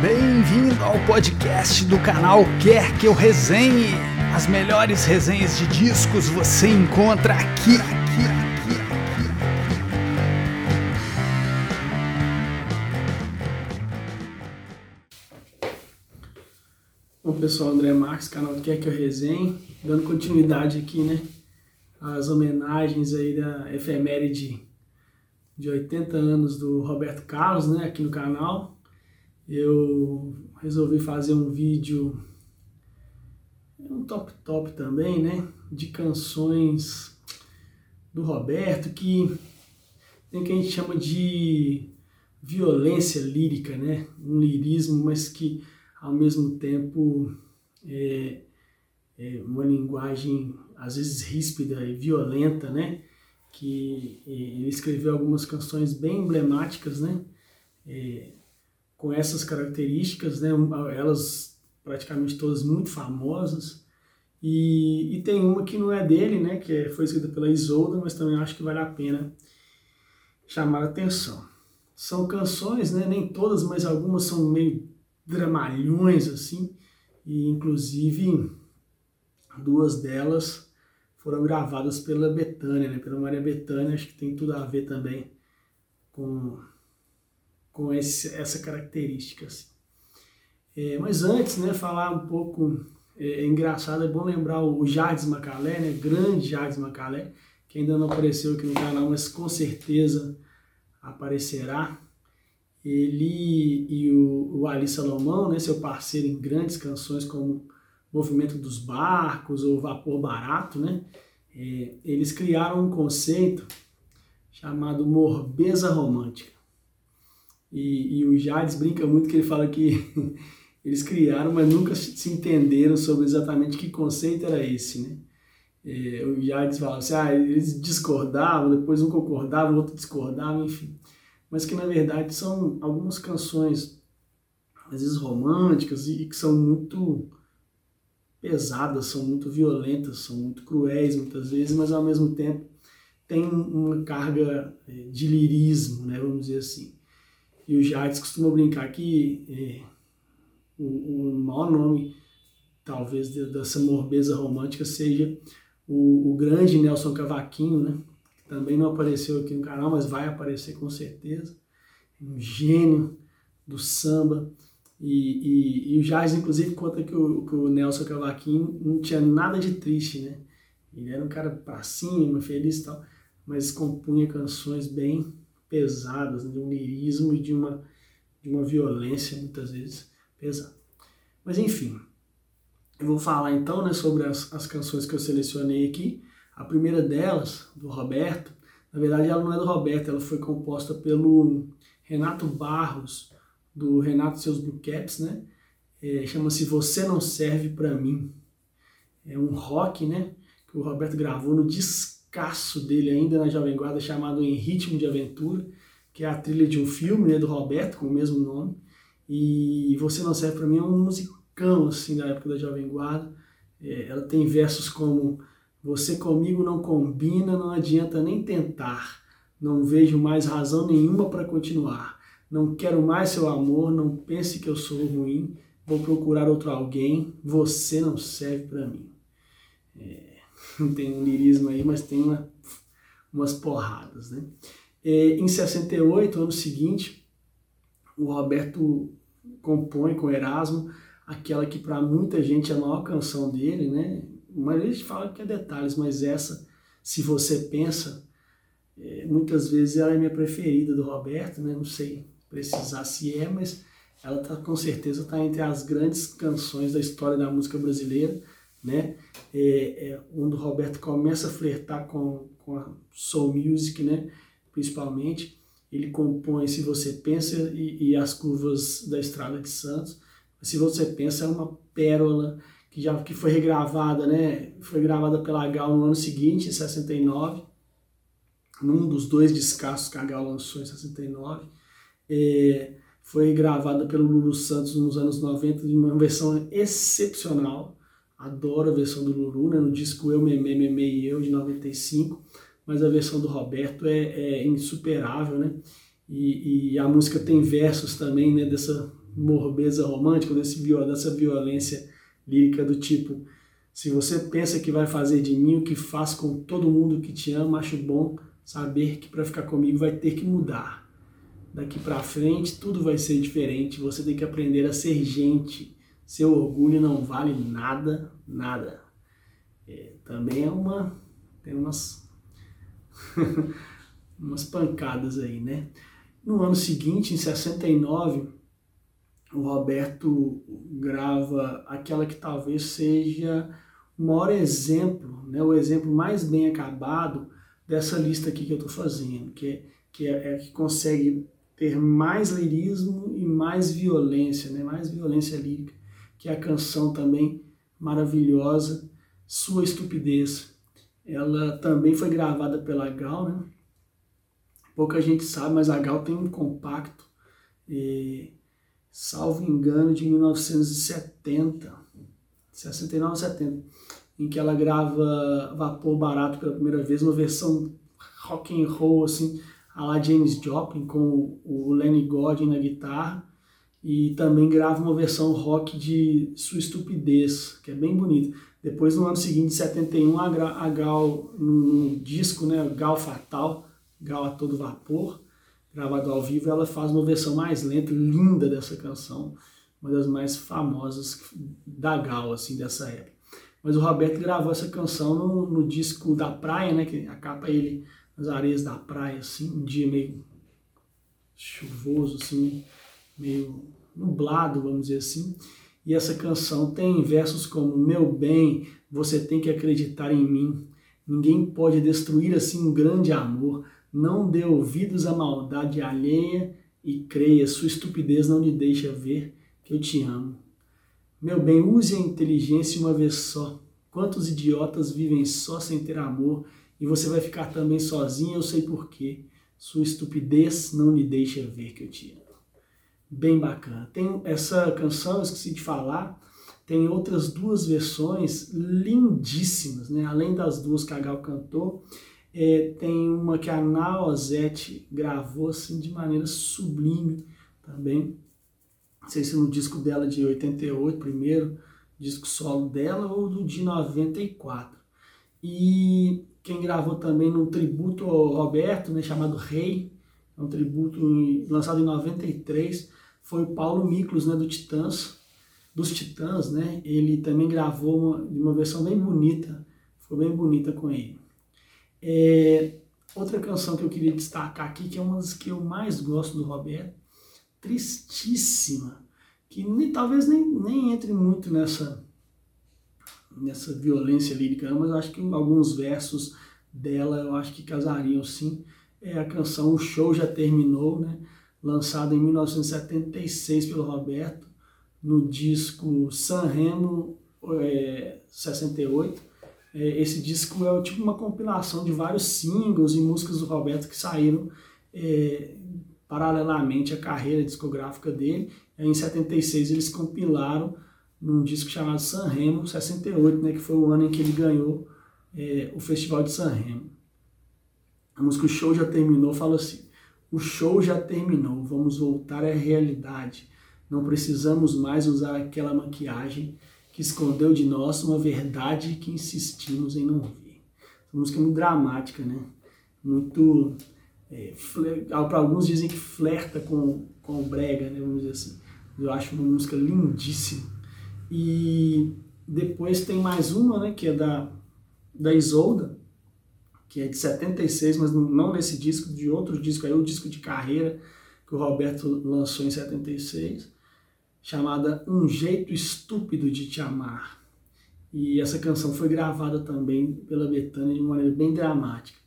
Bem-vindo ao podcast do canal Quer Que Eu Resenhe. As melhores resenhas de discos você encontra aqui, aqui, aqui, aqui. Bom pessoal, André Marques, canal Quer Que Eu Resenhe, dando continuidade aqui, né, às homenagens aí da efeméride de 80 anos do Roberto Carlos, né, aqui no canal. Eu resolvi fazer um vídeo, um top top também, né, de canções do Roberto que tem o que a gente chama de violência lírica, né, um lirismo, mas que ao mesmo tempo é, é uma linguagem às vezes ríspida e violenta, né, que ele escreveu algumas canções bem emblemáticas, né? É, com essas características, né? Elas praticamente todas muito famosas. E, e tem uma que não é dele, né? Que foi escrita pela Isolda, mas também acho que vale a pena chamar a atenção. São canções, né? Nem todas, mas algumas são meio dramalhões assim. E inclusive duas delas foram gravadas pela Betânia, né? pela Maria Betânia, acho que tem tudo a ver também com, com esse, essa característica. Assim. É, mas antes, né, falar um pouco, é, é, engraçado, é bom lembrar o Jardim Macalé, né, grande Jardim Macalé, que ainda não apareceu aqui no canal, mas com certeza aparecerá. Ele e o, o Ali Salomão, né, seu parceiro em grandes canções como movimento dos barcos ou vapor barato, né? É, eles criaram um conceito chamado morbeza romântica. E, e o Jades brinca muito que ele fala que eles criaram, mas nunca se entenderam sobre exatamente que conceito era esse, né? É, o Jades fala assim, ah, eles discordavam, depois um concordava, o outro discordava, enfim. Mas que na verdade são algumas canções, às vezes românticas, e que são muito pesadas, são muito violentas, são muito cruéis muitas vezes, mas ao mesmo tempo tem uma carga é, de lirismo, né, vamos dizer assim. E o Jades costuma brincar que é, o, o maior nome, talvez, dessa morbeza romântica seja o, o grande Nelson Cavaquinho, né, que também não apareceu aqui no canal, mas vai aparecer com certeza. Um gênio do samba, e, e, e o Jazz, inclusive, conta que o, que o Nelson Cavaquinho não tinha nada de triste, né? Ele era um cara pra cima, feliz e tal, mas compunha canções bem pesadas, né? de um lirismo e de uma, de uma violência, muitas vezes, pesada. Mas enfim, eu vou falar então né, sobre as, as canções que eu selecionei aqui. A primeira delas, do Roberto, na verdade ela não é do Roberto, ela foi composta pelo Renato Barros, do Renato Seus Blue Caps, né? É, Chama-se Você Não Serve Para Mim. É um rock, né? Que o Roberto gravou no descasso dele ainda na Jovem Guarda, chamado Em Ritmo de Aventura, que é a trilha de um filme né, do Roberto, com o mesmo nome. E Você Não Serve Para Mim é um musicão, assim, da época da Jovem Guarda. É, ela tem versos como Você comigo não combina, não adianta nem tentar. Não vejo mais razão nenhuma para continuar não quero mais seu amor, não pense que eu sou ruim, vou procurar outro alguém, você não serve para mim. É, tem um lirismo aí, mas tem uma, umas porradas, né? É, em 68, ano seguinte, o Roberto compõe com Erasmo aquela que para muita gente é a maior canção dele, né? Mas a gente fala que é detalhes, mas essa, se você pensa, é, muitas vezes ela é minha preferida do Roberto, né? Não sei precisar se é, mas ela tá, com certeza está entre as grandes canções da história da música brasileira, né? É, é, onde o Roberto começa a flertar com, com a soul music, né? Principalmente, ele compõe Se Você Pensa e, e As Curvas da Estrada de Santos. Se Você Pensa é uma pérola que já que foi regravada, né? Foi gravada pela Gal no ano seguinte, em 69, num dos dois descassos que a Gal lançou em 69 é, foi gravada pelo Lulu Santos nos anos 90 de uma versão excepcional. Adoro a versão do Lulu, né? no disco Eu, Meme, Meme e Eu, de 95, mas a versão do Roberto é, é insuperável, né? E, e, a música tem versos também, né? Dessa morbeza romântica, desse, dessa violência lírica do tipo se você pensa que vai fazer de mim o que faz com todo mundo que te ama, acho bom saber que para ficar comigo vai ter que mudar. Daqui para frente tudo vai ser diferente, você tem que aprender a ser gente. Seu orgulho não vale nada, nada. É, também é uma tem umas umas pancadas aí, né? No ano seguinte, em 69, o Roberto grava aquela que talvez seja o maior exemplo, né, o exemplo mais bem acabado dessa lista aqui que eu estou fazendo, que, é, que é, é, que consegue ter mais lirismo e mais violência, né, mais violência lírica, que é a canção também maravilhosa, Sua Estupidez. Ela também foi gravada pela Gal, né? Pouca gente sabe, mas a Gal tem um compacto, e, salvo engano, de 1970 69 70, em que ela grava Vapor Barato pela primeira vez, uma versão rock and roll assim, a la James Joplin com o Lenny Gordon na guitarra e também grava uma versão rock de Sua Estupidez, que é bem bonita. Depois no ano seguinte, 71, a Gal no disco, né, Gal Fatal, Gal a todo vapor, gravado ao vivo, ela faz uma versão mais lenta, linda dessa canção uma das mais famosas da Gal, assim, dessa época. Mas o Roberto gravou essa canção no, no disco da praia, né, que a capa é ele nas areias da praia, assim, um dia meio chuvoso, assim, meio nublado, vamos dizer assim. E essa canção tem versos como Meu bem, você tem que acreditar em mim. Ninguém pode destruir assim um grande amor. Não dê ouvidos à maldade alheia e creia, sua estupidez não lhe deixa ver que eu te amo. Meu bem, use a inteligência uma vez só. Quantos idiotas vivem só sem ter amor e você vai ficar também sozinho, eu sei porquê. Sua estupidez não me deixa ver que eu te amo. Bem bacana. Tem essa canção, esqueci de falar, tem outras duas versões lindíssimas, né? Além das duas que a Gal cantou, é, tem uma que a Naozete gravou assim de maneira sublime também não sei se no disco dela de 88, primeiro disco solo dela, ou do de 94. E quem gravou também num tributo ao Roberto, né, chamado Rei, é um tributo em, lançado em 93, foi o Paulo Miklos, né, do Titãs, dos Titãs, né? Ele também gravou uma, uma versão bem bonita, ficou bem bonita com ele. É, outra canção que eu queria destacar aqui, que é uma das que eu mais gosto do Roberto, tristíssima, que nem, talvez nem, nem entre muito nessa, nessa violência lírica, mas eu acho que alguns versos dela eu acho que casariam sim. É a canção O Show Já Terminou, né? lançada em 1976 pelo Roberto, no disco San Remo é, 68. É, esse disco é tipo uma compilação de vários singles e músicas do Roberto que saíram é, paralelamente à carreira discográfica dele. Em 76 eles compilaram num disco chamado San Remo 68, né, que foi o ano em que ele ganhou é, o Festival de San Remo. A música O Show Já Terminou fala assim, o show já terminou, vamos voltar à realidade. Não precisamos mais usar aquela maquiagem que escondeu de nós uma verdade que insistimos em não ver. Essa música é muito dramática, né? Muito é, para alguns dizem que flerta com, com o brega, né, vamos dizer assim. Eu acho uma música lindíssima. E depois tem mais uma, né, que é da, da Isolda, que é de 76, mas não nesse disco, de outro disco aí, o disco de carreira que o Roberto lançou em 76, chamada Um Jeito Estúpido de Te Amar. E essa canção foi gravada também pela Betânia de uma maneira bem dramática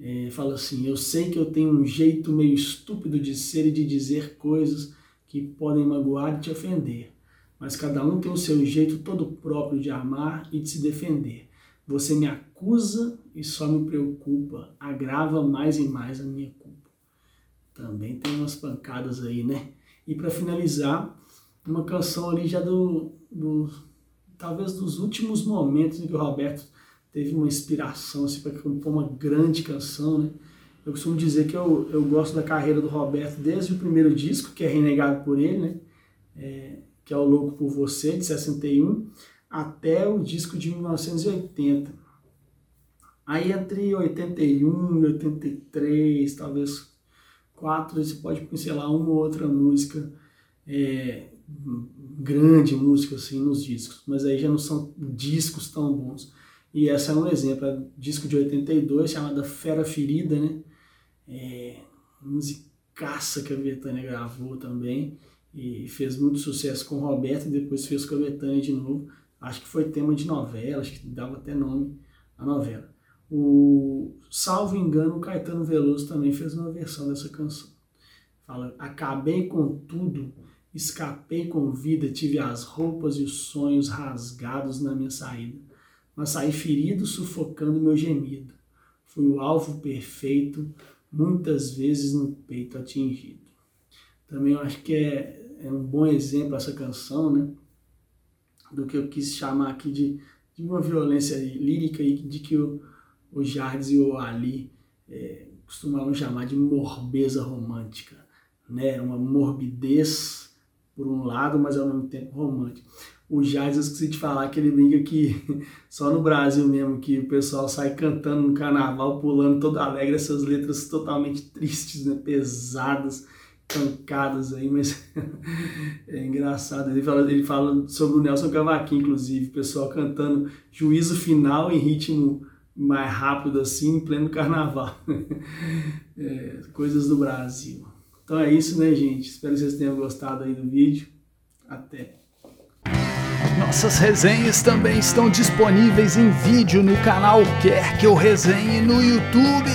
é, fala assim: Eu sei que eu tenho um jeito meio estúpido de ser e de dizer coisas que podem magoar e te ofender, mas cada um tem o seu jeito todo próprio de amar e de se defender. Você me acusa e só me preocupa, agrava mais e mais a minha culpa. Também tem umas pancadas aí, né? E para finalizar, uma canção ali já do, do talvez dos últimos momentos em que o Roberto teve uma inspiração assim, para compor uma grande canção, né? Eu costumo dizer que eu, eu gosto da carreira do Roberto desde o primeiro disco, que é renegado por ele, né? é, que é o Louco por Você, de 61, até o disco de 1980. Aí entre 81 e 83, talvez quatro, você pode pincelar uma ou outra música, é, grande música assim nos discos, mas aí já não são discos tão bons. E essa é um exemplo, é um disco de 82 chamada Fera Ferida, né? É, musicaça que a Betânia gravou também e fez muito sucesso com o Roberto e depois fez com a Betânia de novo. Acho que foi tema de novela, acho que dava até nome à novela. O salvo engano, o Caetano Veloso também fez uma versão dessa canção. Fala: Acabei com tudo, escapei com vida, tive as roupas e os sonhos rasgados na minha saída, mas saí ferido, sufocando meu gemido. Fui o alvo perfeito, muitas vezes no peito atingido. Também acho que é, é um bom exemplo essa canção, né? Do que eu quis chamar aqui de, de uma violência lírica e de que o, o Jardes e o Ali é, costumavam chamar de morbeza romântica, né? Uma morbidez por um lado, mas ao mesmo tempo romântica. O Jardim, eu esqueci de falar que ele brinca que só no Brasil mesmo que o pessoal sai cantando no carnaval, pulando todo alegre, essas letras totalmente tristes, né? pesadas, cancadas aí, mas é engraçado. Ele fala, ele fala sobre o Nelson Cavaquinho, inclusive, o pessoal cantando juízo final em ritmo mais rápido assim, em pleno carnaval. É, coisas do Brasil. Então é isso, né, gente? Espero que vocês tenham gostado aí do vídeo. Até! Nossas resenhas também estão disponíveis em vídeo no canal Quer Que Eu Resenhe no YouTube.